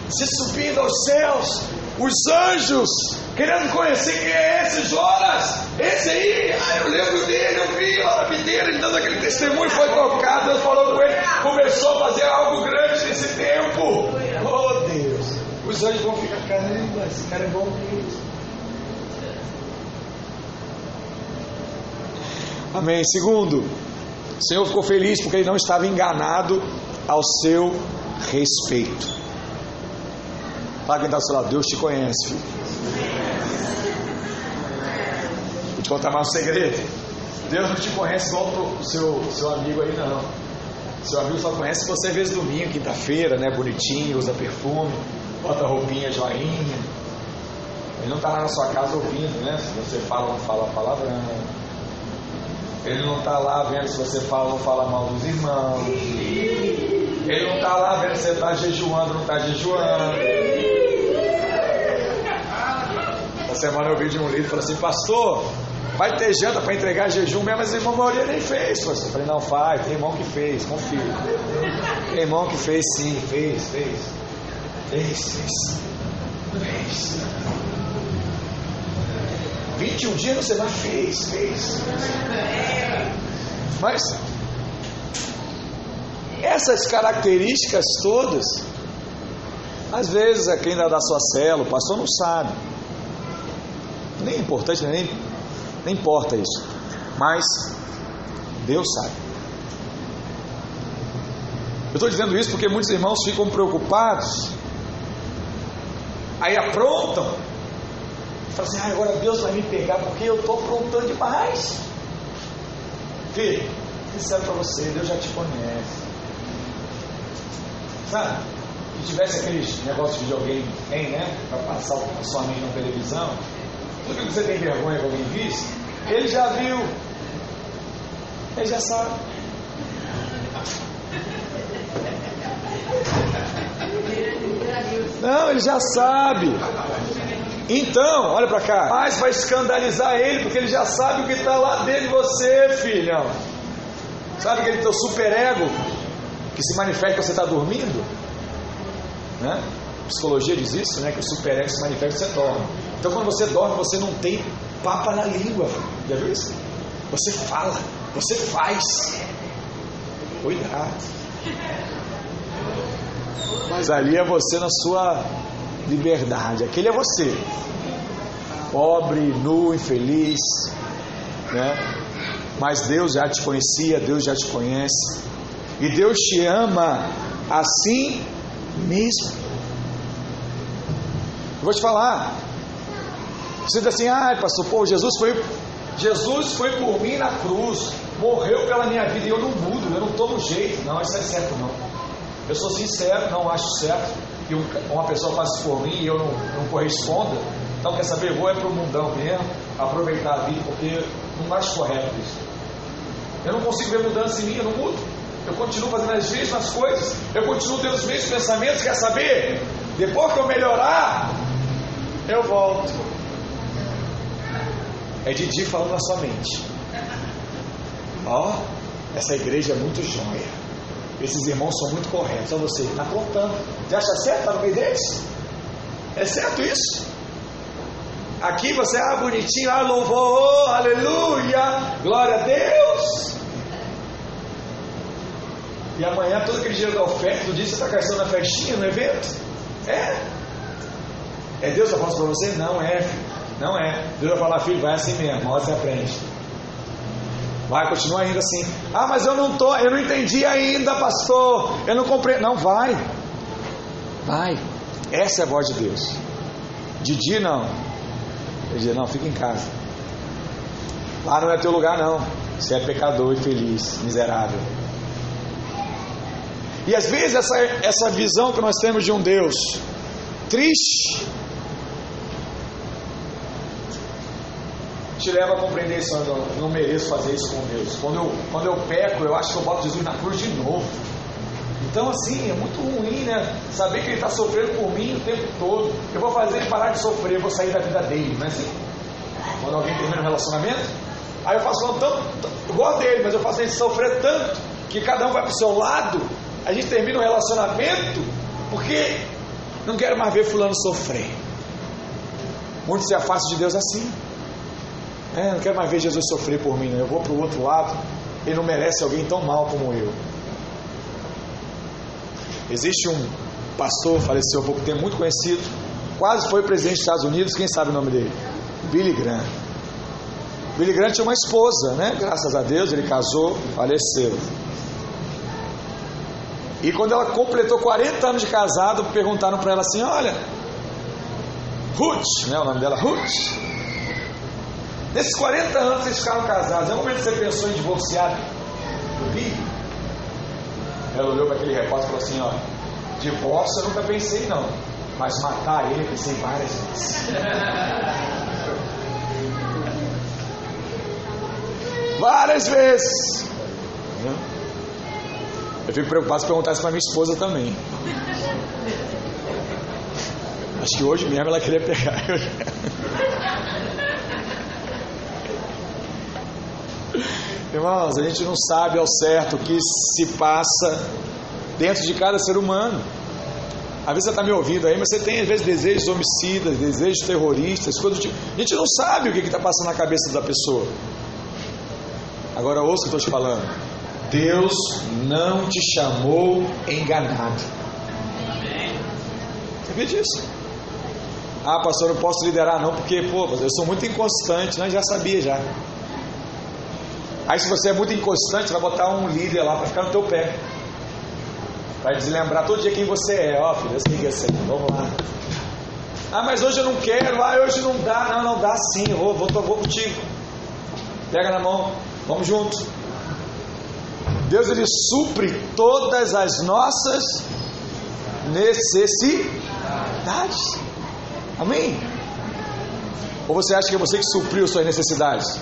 se subindo aos céus, os anjos querendo conhecer quem é esse Jonas, esse aí, ah, eu lembro dele, eu vi na videira, ele dando aquele testemunho, foi tocado, Deus falou com ele, começou a fazer algo grande nesse tempo. Oh Deus, os anjos vão ficar, caramba, esse cara é bom mesmo. Amém. Segundo, o Senhor ficou feliz porque ele não estava enganado ao seu respeito. Fala quem está ao seu lado, Deus te conhece. Vou te contar mais um segredo. Deus não te conhece igual o seu, seu amigo aí, não. Seu amigo só conhece você vez domingo, quinta-feira, né? Bonitinho, usa perfume, bota roupinha joinha. Ele não está lá na sua casa ouvindo, né? Se você fala ou não fala palavrão. Ele não está lá vendo se você fala ou não fala mal dos irmãos. Ele não está lá vendo se você está jejuando não está jejuando. Essa semana eu vi de um livro e falou assim, pastor, vai ter janta para entregar jejum mesmo, mas a irmã maioria nem fez. Pastor. Eu falei, não faz, tem irmão que fez, confio. Tem irmão que fez sim, fez, fez. Fez, fez. Fez. 21 dias você vai fez, fez. Mas essas características todas Às vezes é quem dá da sua célula, o pastor não sabe. Nem é importante, nem, nem importa isso. Mas Deus sabe. Eu estou dizendo isso porque muitos irmãos ficam preocupados, aí aprontam, falam assim: ah, agora Deus vai me pegar porque eu estou aprontando demais. Filho, sincero para você, Deus já te conhece. Sabe? Se tivesse aqueles negócios de videogame tem, né? Para passar a sua mente na televisão, tudo que você tem vergonha que alguém visse, ele já viu. Ele já sabe. Não, ele já sabe. Então, olha para cá. Mas vai escandalizar ele, porque ele já sabe o que está lá dentro de você, filhão. Sabe aquele teu superego que se manifesta quando você está dormindo? Né? A psicologia diz isso, né? Que o superego se manifesta quando você dorme. Então, quando você dorme, você não tem papa na língua. Já viu isso? Você fala, você faz. Cuidado. Mas ali é você na sua liberdade. Aquele é você. Pobre, nu, infeliz, né? Mas Deus já te conhecia, Deus já te conhece. E Deus te ama assim mesmo. Eu vou te falar. Você diz assim, ah, pastor, pô, Jesus foi, Jesus foi por mim na cruz, morreu pela minha vida e eu não mudo, eu não tomo jeito. Não, isso é certo não. Eu sou sincero, não acho certo que uma pessoa faça por mim e eu não, não corresponda. Então, quer saber? Vou é para o mundão mesmo, aproveitar a vida, porque não acho correto isso. Eu não consigo ver mudança em mim, eu não mudo. Eu continuo fazendo as mesmas coisas, eu continuo tendo os mesmos pensamentos. Quer saber? Depois que eu melhorar, eu volto. É Didi falando na sua mente. Ó, oh, essa igreja é muito jóia. Esses irmãos são muito corretos. Olha você, está contando. Você acha certo? Está no meio deles? É certo isso? Aqui você, ah, bonitinho, ah, louvor, oh, aleluia, glória a Deus. E amanhã, todo aquele dinheiro da oferta, do dia você está gastando na festinha, no evento? É. É Deus que eu faço para você? Não é. Não é. Deus vai falar, filho, vai assim mesmo, uma hora aprende. Vai, continua ainda assim. Ah, mas eu não tô, eu não entendi ainda, pastor. Eu não compreendo. Não, vai. Vai. Essa é a voz de Deus. Didi não. Ele diz, não, fica em casa. Lá não é teu lugar não. Você é pecador, infeliz, miserável. E às vezes essa, essa visão que nós temos de um Deus triste te leva a compreender isso. Eu não mereço fazer isso com Deus. Quando eu, quando eu peco, eu acho que eu boto Jesus na cruz de novo. Então, assim, é muito ruim, né? Saber que ele está sofrendo por mim o tempo todo. Eu vou fazer ele parar de sofrer, eu vou sair da vida dele, não é assim? Quando alguém termina um relacionamento, aí eu faço tanto, eu gosto dele, mas eu faço ele sofrer tanto que cada um vai para o seu lado. A gente termina um relacionamento porque não quero mais ver fulano sofrer. Muitos se afastam de Deus assim. É, não quero mais ver Jesus sofrer por mim, não. eu vou para o outro lado. Ele não merece alguém tão mal como eu. Existe um pastor, faleceu há pouco tempo, muito conhecido, quase foi presidente dos Estados Unidos, quem sabe o nome dele? Billy Graham. Billy Graham tinha uma esposa, né? Graças a Deus, ele casou, faleceu. E quando ela completou 40 anos de casado, perguntaram para ela assim: Olha, Ruth, né? O nome dela, Ruth. Nesses 40 anos vocês ficaram casados, é o momento que você pensou em divorciar do Billy? Ela olhou para aquele repórter e falou assim: Ó, divórcio eu nunca pensei não, mas matar ele pensei várias vezes. várias vezes. Eu fico preocupado se perguntar isso para minha esposa também. Acho que hoje mesmo ela queria pegar. Irmãos, a gente não sabe ao certo o que se passa dentro de cada ser humano. Às vezes você está me ouvindo aí, mas você tem às vezes desejos homicidas, desejos terroristas, coisas do tipo. A gente não sabe o que está passando na cabeça da pessoa. Agora ouça o que eu estou te falando. Deus não te chamou enganado. Sabia disso? Ah, pastor, eu não posso liderar não, porque, pô, eu sou muito inconstante. Não, já sabia já. Aí se você é muito inconstante, vai botar um líder lá para ficar no teu pé. Vai deslembrar todo dia quem você é. Ó, filho, sei que é assim. Vamos lá. Ah, mas hoje eu não quero. Ah, hoje não dá. Não, não dá sim. Vou, vou, vou contigo. Pega na mão. Vamos juntos. Deus ele supre todas as nossas necessidades. Amém? Ou você acha que é você que supriu suas necessidades?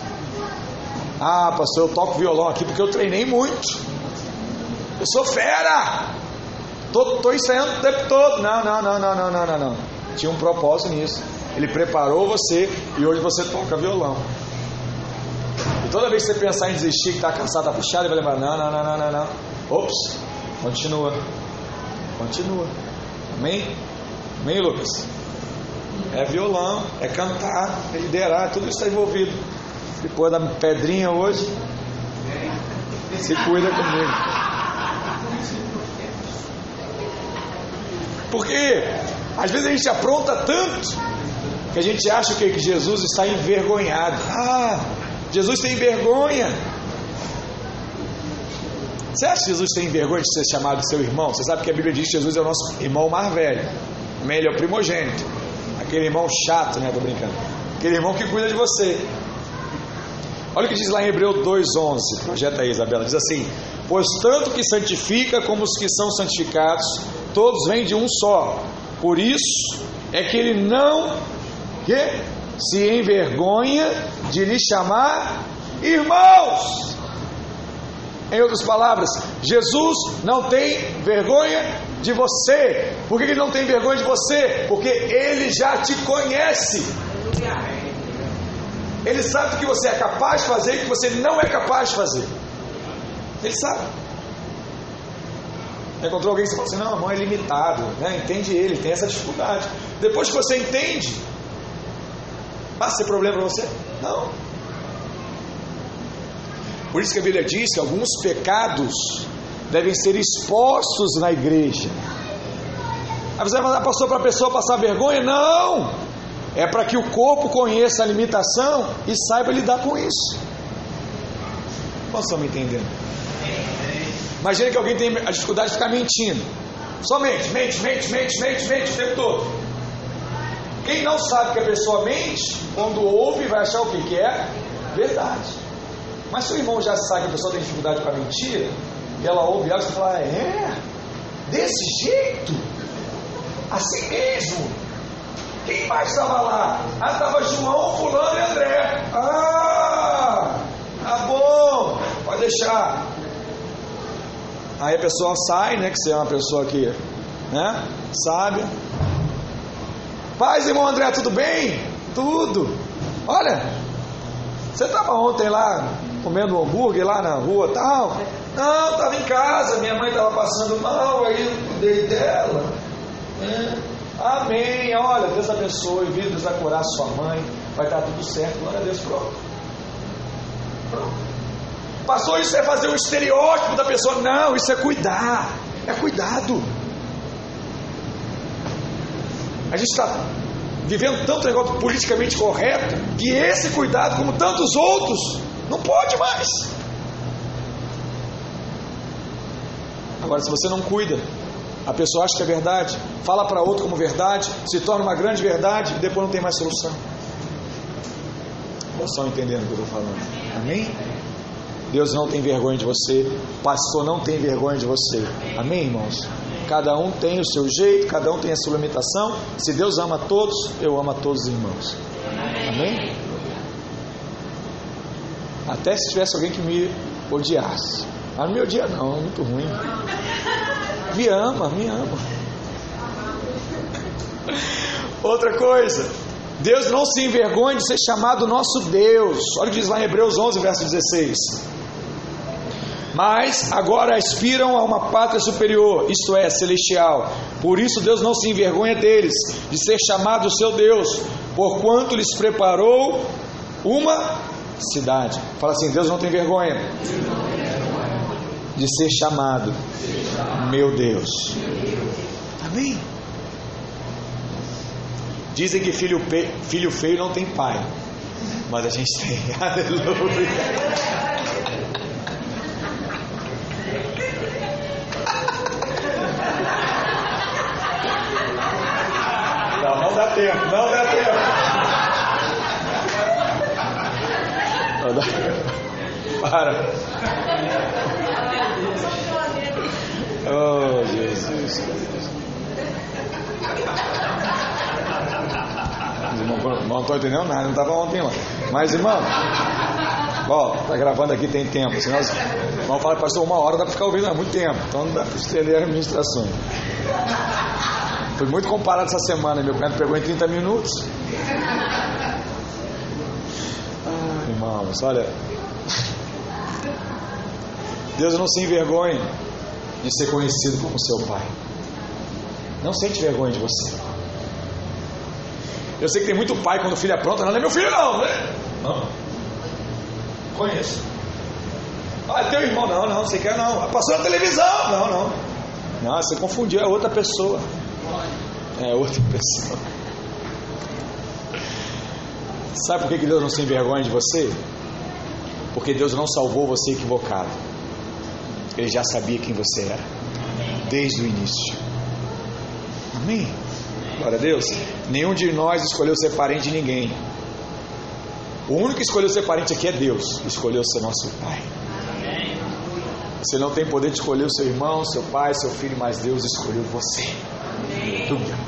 Ah, pastor, eu toco violão aqui porque eu treinei muito. Eu sou fera. Tô, tô ensaiando o tempo todo. Não, não, não, não, não, não, não. Tinha um propósito nisso. Ele preparou você e hoje você toca violão. Toda vez que você pensar em desistir, que está cansado, está puxado, ele vai lembrar: não, não, não, não, não, não. Ops, continua. Continua. Amém? Amém, Lucas? É violão, é cantar, é liderar, tudo isso está envolvido. Depois da pedrinha hoje, se cuida comigo. Porque às vezes a gente apronta tanto que a gente acha que Jesus está envergonhado. Ah, Jesus tem vergonha. Você acha que Jesus tem vergonha de ser chamado seu irmão? Você sabe que a Bíblia diz que Jesus é o nosso irmão mais velho. Ele é o primogênito. Aquele irmão chato, né? Tô brincando. Aquele irmão que cuida de você. Olha o que diz lá em Hebreu 2,11. Projeta aí, Isabela. Diz assim: Pois tanto que santifica como os que são santificados, todos vêm de um só. Por isso é que ele não que, se envergonha de lhe chamar irmãos. Em outras palavras, Jesus não tem vergonha de você. Por que ele não tem vergonha de você? Porque ele já te conhece. Ele sabe o que você é capaz de fazer e o que você não é capaz de fazer. Ele sabe. Encontrou alguém que você assim, não, a mão é limitado, né? entende ele, tem essa dificuldade. Depois que você entende, vai ser problema para você? Não. Por isso que a Bíblia diz que alguns pecados devem ser expostos na igreja. Aí você vai mandar pastor para a pessoa passar vergonha? Não! É para que o corpo conheça a limitação e saiba lidar com isso. Nós estamos entendendo? Imagina que alguém tem a dificuldade de ficar mentindo. Só mente, mente, mente, mente, mente, mente o tempo todo. Quem não sabe que a pessoa mente, quando ouve, vai achar o que, que é verdade. Mas se o irmão já sabe que a pessoa tem dificuldade com a mentira, e ela ouve ela, você fala, ah, é? Desse jeito? Assim mesmo? Quem mais estava lá? Ah, estava João, Fulano e André. Ah, tá bom, pode deixar. Aí a pessoa sai, né? Que você é uma pessoa que, né? Sabe. Paz, irmão André, tudo bem? Tudo. Olha, você estava ontem lá comendo um hambúrguer lá na rua tal? Não, estava em casa, minha mãe estava passando mal, aí eu cuidei dela. É. Amém. Olha, Deus abençoe, viu? Deus vai curar sua mãe, vai dar tudo certo. Glória a Deus, pronto. Pronto. Pastor, isso é fazer um estereótipo da pessoa. Não, isso é cuidar. É cuidado. A gente está vivendo tanto negócio politicamente correto que esse cuidado, como tantos outros, não pode mais. Agora, se você não cuida, a pessoa acha que é verdade, fala para outro como verdade, se torna uma grande verdade e depois não tem mais solução. Vocês estão entendendo o que eu estou falando? Amém? Deus não tem vergonha de você, pastor não tem vergonha de você. Amém, irmãos? Cada um tem o seu jeito, cada um tem a sua limitação. Se Deus ama todos, eu amo a todos os irmãos. Amém? Até se tivesse alguém que me odiasse. Mas não me odia não, é muito ruim. Me ama, me ama. Outra coisa, Deus não se envergonha de ser chamado nosso Deus. Olha o que diz lá em Hebreus 11, verso 16 mas agora aspiram a uma pátria superior, isto é, celestial. Por isso Deus não se envergonha deles, de ser chamado seu Deus, porquanto lhes preparou uma cidade. Fala assim: Deus não tem vergonha de ser chamado meu Deus. Amém? Dizem que filho, filho feio não tem pai. Mas a gente tem. Aleluia. Não, não dá tempo, não dá tempo. Não dá tempo. Para. Oh, Jesus. Não estou entendendo nada, não estava ontem lá. Mas, irmão, ó, tá gravando aqui, tem tempo. Senão, vamos falar, pastor, uma hora dá para ficar ouvindo, é muito tempo. Então não dá para estender a administração. Foi muito comparado essa semana, meu cunhado pegou em 30 minutos. Ah, irmãos, olha. Deus não se envergonhe de ser conhecido como seu pai. Não sente vergonha de você. Eu sei que tem muito pai quando o filho apronta, não, não é meu filho não, né? Não. Conheço. Ah, é teu irmão, não, não, você quer não. Passou na televisão, não, não. Não, você confundiu, é outra pessoa. É outra pessoa. Sabe por que Deus não se envergonha de você? Porque Deus não salvou você equivocado. Ele já sabia quem você era. Desde o início. Amém? Glória a Deus. Nenhum de nós escolheu ser parente de ninguém. O único que escolheu ser parente aqui é Deus. Escolheu ser nosso Pai. Você não tem poder de escolher o seu irmão, seu pai, seu filho, mas Deus escolheu você. Aleluia.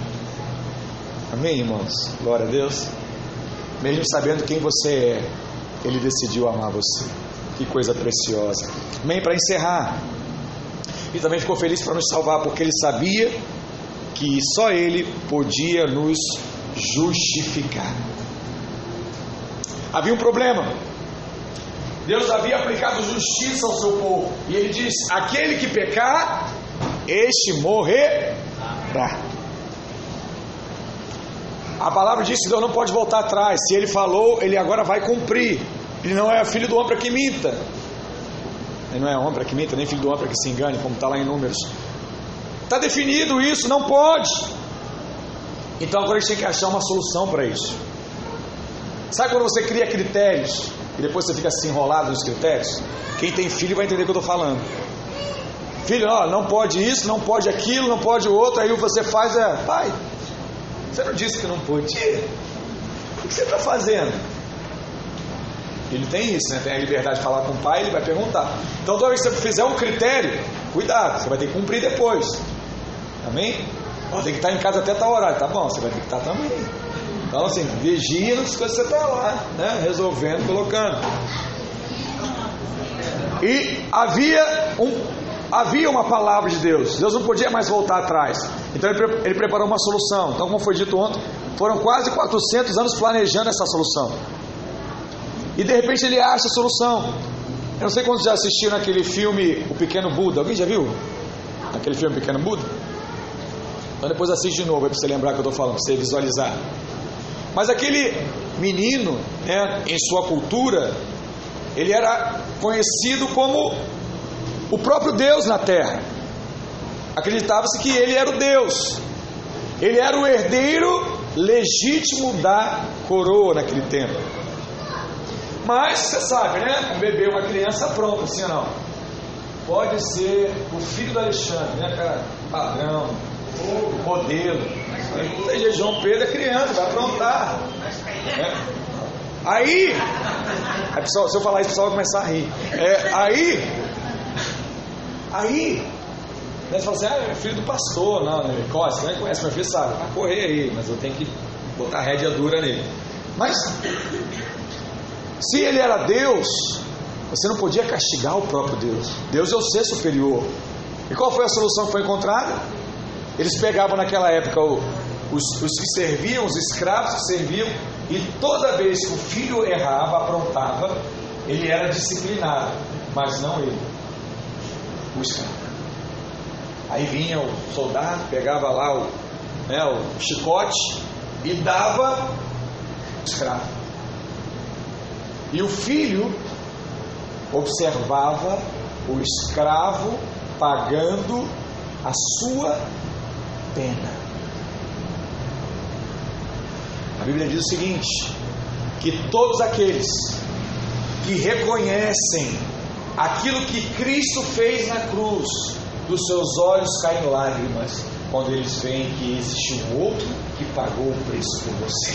Amém, irmãos? Glória a Deus. Mesmo sabendo quem você é, Ele decidiu amar você. Que coisa preciosa. Amém? Para encerrar. E também ficou feliz para nos salvar, porque Ele sabia que só Ele podia nos justificar. Havia um problema. Deus havia aplicado justiça ao seu povo. E ele diz: aquele que pecar, este morrerá. A palavra diz que Deus não pode voltar atrás. Se ele falou, ele agora vai cumprir. Ele não é filho do homem para que minta. Ele não é homem para que minta, nem filho do homem para que se engane, como está lá em Números. Está definido isso, não pode. Então agora a gente tem que achar uma solução para isso. Sabe quando você cria critérios e depois você fica assim enrolado nos critérios? Quem tem filho vai entender o que eu estou falando. Filho, ó, não pode isso, não pode aquilo, não pode o outro, aí você faz é, pai, você não disse que não podia? O que você está fazendo? Ele tem isso, né? Tem a liberdade de falar com o pai, ele vai perguntar. Então toda vez que você fizer um critério, cuidado, você vai ter que cumprir depois. Amém? Ó, tem que estar em casa até tal horário, tá bom, você vai ter que estar também. Então assim, vigia nas coisas que você está lá, né? Resolvendo, colocando. E havia um havia uma palavra de Deus, Deus não podia mais voltar atrás. Então ele, ele, preparou uma solução. Então, como foi dito ontem, foram quase 400 anos planejando essa solução. E de repente ele acha a solução. Eu não sei quantos já assistiram aquele filme O Pequeno Buda. Alguém já viu? Aquele filme Pequeno Buda? Então depois assiste de novo, para você lembrar que eu estou falando, para você visualizar. Mas aquele menino, né, em sua cultura, ele era conhecido como o próprio Deus na terra. Acreditava-se que ele era o Deus. Ele era o herdeiro legítimo da coroa naquele tempo. Mas você sabe, né? Um bebê, uma criança pronta, assim não? Pode ser o filho do Alexandre, né, cara? Padrão, modelo. Seja João Pedro é criança, vai aprontar. Né? Aí, aí pessoal, se eu falar isso, o pessoal vai começar a rir. É, aí, Aí, né, você fala assim, ah, é filho do pastor, não, né? Você nem conhece meu filho, sabe, vai correr aí, mas eu tenho que botar a rédea dura nele. Mas, se ele era Deus, você não podia castigar o próprio Deus. Deus é o ser superior. E qual foi a solução que foi encontrada? Eles pegavam naquela época o, os, os que serviam, os escravos que serviam, e toda vez que o filho errava, aprontava, ele era disciplinado, mas não ele o escravo. Aí vinha o soldado, pegava lá o, né, o chicote e dava escravo. E o filho observava o escravo pagando a sua pena. Bíblia diz o seguinte: que todos aqueles que reconhecem aquilo que Cristo fez na cruz, dos seus olhos caem lágrimas quando eles veem que existe um outro que pagou o preço por você.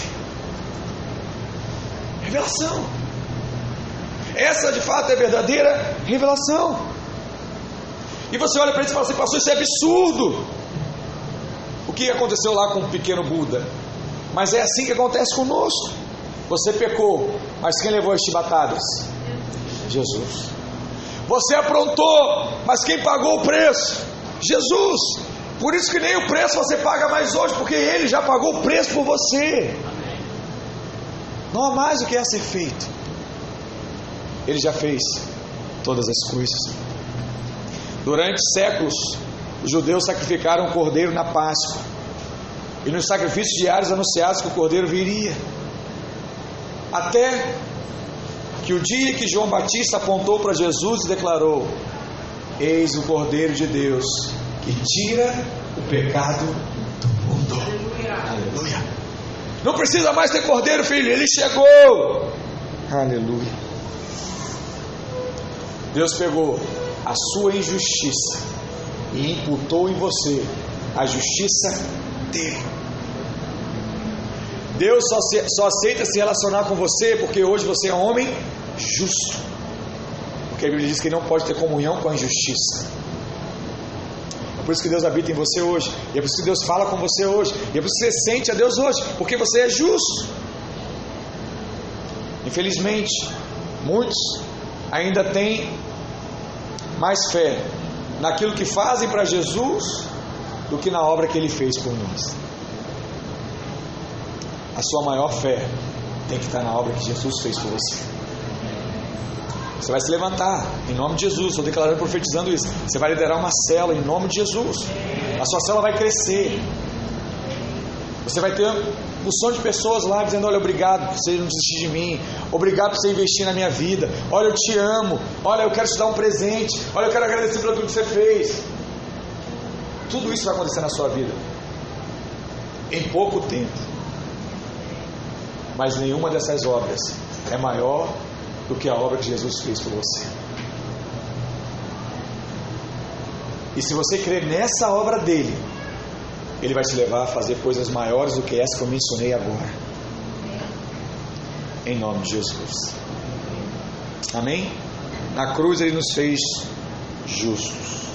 Revelação. Essa de fato é a verdadeira revelação. E você olha para ele e fala assim, pastor, isso é absurdo. O que aconteceu lá com o pequeno Buda? Mas é assim que acontece conosco. Você pecou, mas quem levou as chibatadas? Jesus. Você aprontou, mas quem pagou o preço? Jesus. Por isso que nem o preço você paga mais hoje, porque Ele já pagou o preço por você. Não há mais o que é ser feito. Ele já fez todas as coisas. Durante séculos, os judeus sacrificaram o cordeiro na Páscoa. E nos sacrifícios diários anunciados que o cordeiro viria. Até que o dia que João Batista apontou para Jesus e declarou: Eis o Cordeiro de Deus que tira o pecado do mundo. Aleluia. Não precisa mais ter cordeiro, filho, ele chegou. Aleluia. Deus pegou a sua injustiça e imputou em você a justiça dele. Deus só, se, só aceita se relacionar com você porque hoje você é um homem justo. Porque a Bíblia diz que não pode ter comunhão com a injustiça. É por isso que Deus habita em você hoje. E é por isso que Deus fala com você hoje. E é por isso que você sente a Deus hoje. Porque você é justo. Infelizmente, muitos ainda têm mais fé naquilo que fazem para Jesus do que na obra que ele fez por nós. A sua maior fé tem que estar na obra que Jesus fez por você. Você vai se levantar em nome de Jesus. Estou declarando, profetizando isso. Você vai liderar uma cela em nome de Jesus. A sua cela vai crescer. Você vai ter um som de pessoas lá dizendo: Olha, obrigado por você não desistir de mim. Obrigado por você investir na minha vida. Olha, eu te amo. Olha, eu quero te dar um presente. Olha, eu quero agradecer por tudo que você fez. Tudo isso vai acontecer na sua vida. Em pouco tempo. Mas nenhuma dessas obras é maior do que a obra que Jesus fez por você. E se você crer nessa obra dele, ele vai te levar a fazer coisas maiores do que essa que eu mencionei agora. Em nome de Jesus. Amém? Na cruz ele nos fez justos.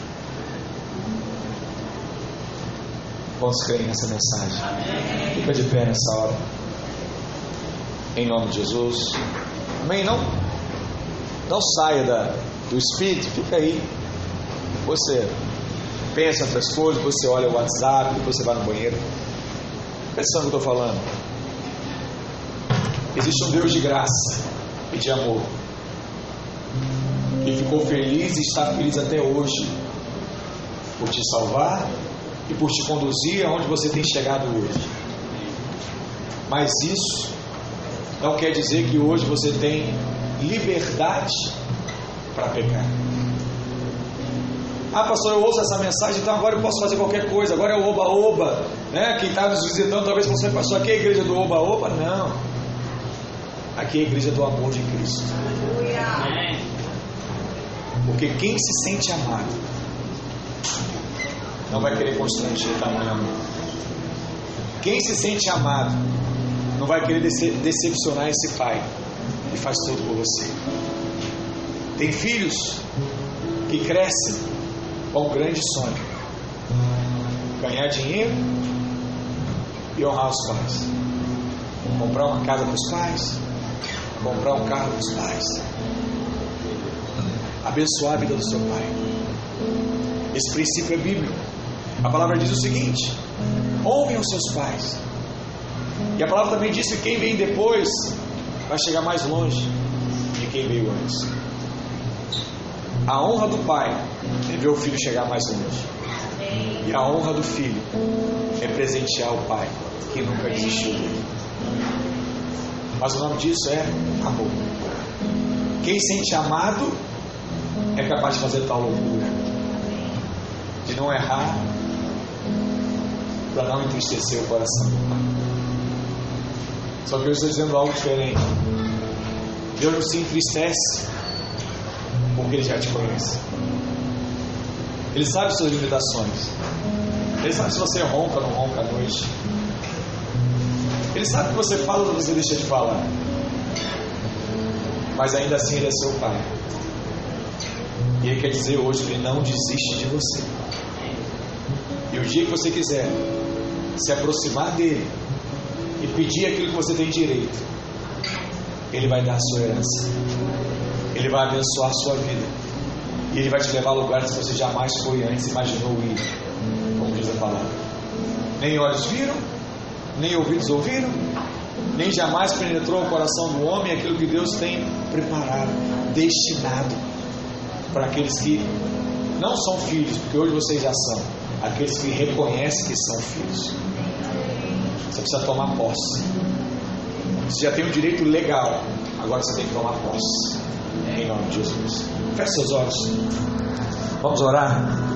Quantos creem nessa mensagem? Fica de pé nessa hora. Em nome de Jesus. Amém? Não, não saia da, do Espírito, fica aí. Você pensa outras coisas, você olha o WhatsApp, depois você vai no banheiro. Pensando no que eu estou falando. Existe um Deus de graça e de amor. Que ficou feliz e está feliz até hoje por te salvar e por te conduzir aonde você tem chegado hoje. Mas isso não quer dizer que hoje você tem liberdade para pecar. Ah, pastor, eu ouço essa mensagem, então agora eu posso fazer qualquer coisa, agora é o oba-oba. Né? Quem está nos visitando talvez você pastor, aqui é a igreja do oba-oba? Não. Aqui é a igreja do amor de Cristo. Porque quem se sente amado não vai querer constranger tamanho amor. Quem se sente amado não vai querer decepcionar esse pai que faz tudo por você. Tem filhos que crescem com um grande sonho: ganhar dinheiro e honrar os pais. Comprar uma casa para os pais, comprar um carro para os pais, abençoar a vida do seu pai. Esse princípio é bíblico. A palavra diz o seguinte: honrem os seus pais e a palavra também diz que quem vem depois vai chegar mais longe de quem veio antes. A honra do pai é ver o filho chegar mais longe. E a honra do filho é presentear o pai que nunca desistiu dele. Mas o nome disso é amor. Quem sente amado é capaz de fazer tal loucura. De não errar para não entristecer o coração do pai. Só que eu estou dizendo algo diferente. Deus não se entristece porque Ele já te conhece. Ele sabe suas limitações. Ele sabe se você ronca ou não ronca à noite. Ele sabe que você fala ou você deixa de falar. Mas ainda assim Ele é seu Pai. E Ele quer dizer hoje que Ele não desiste de você. E o dia que você quiser se aproximar dele pedir aquilo que você tem direito, Ele vai dar a sua herança. Ele vai abençoar a sua vida. E Ele vai te levar a lugares que você jamais foi antes, imaginou ir. Como diz a palavra. Nem olhos viram, nem ouvidos ouviram, nem jamais penetrou o coração do homem aquilo que Deus tem preparado, destinado para aqueles que não são filhos, porque hoje vocês já são, aqueles que reconhecem que são filhos. Você precisa tomar posse. Você já tem o direito legal, agora você tem que tomar posse. Em nome de Jesus. Feche seus olhos. Vamos orar.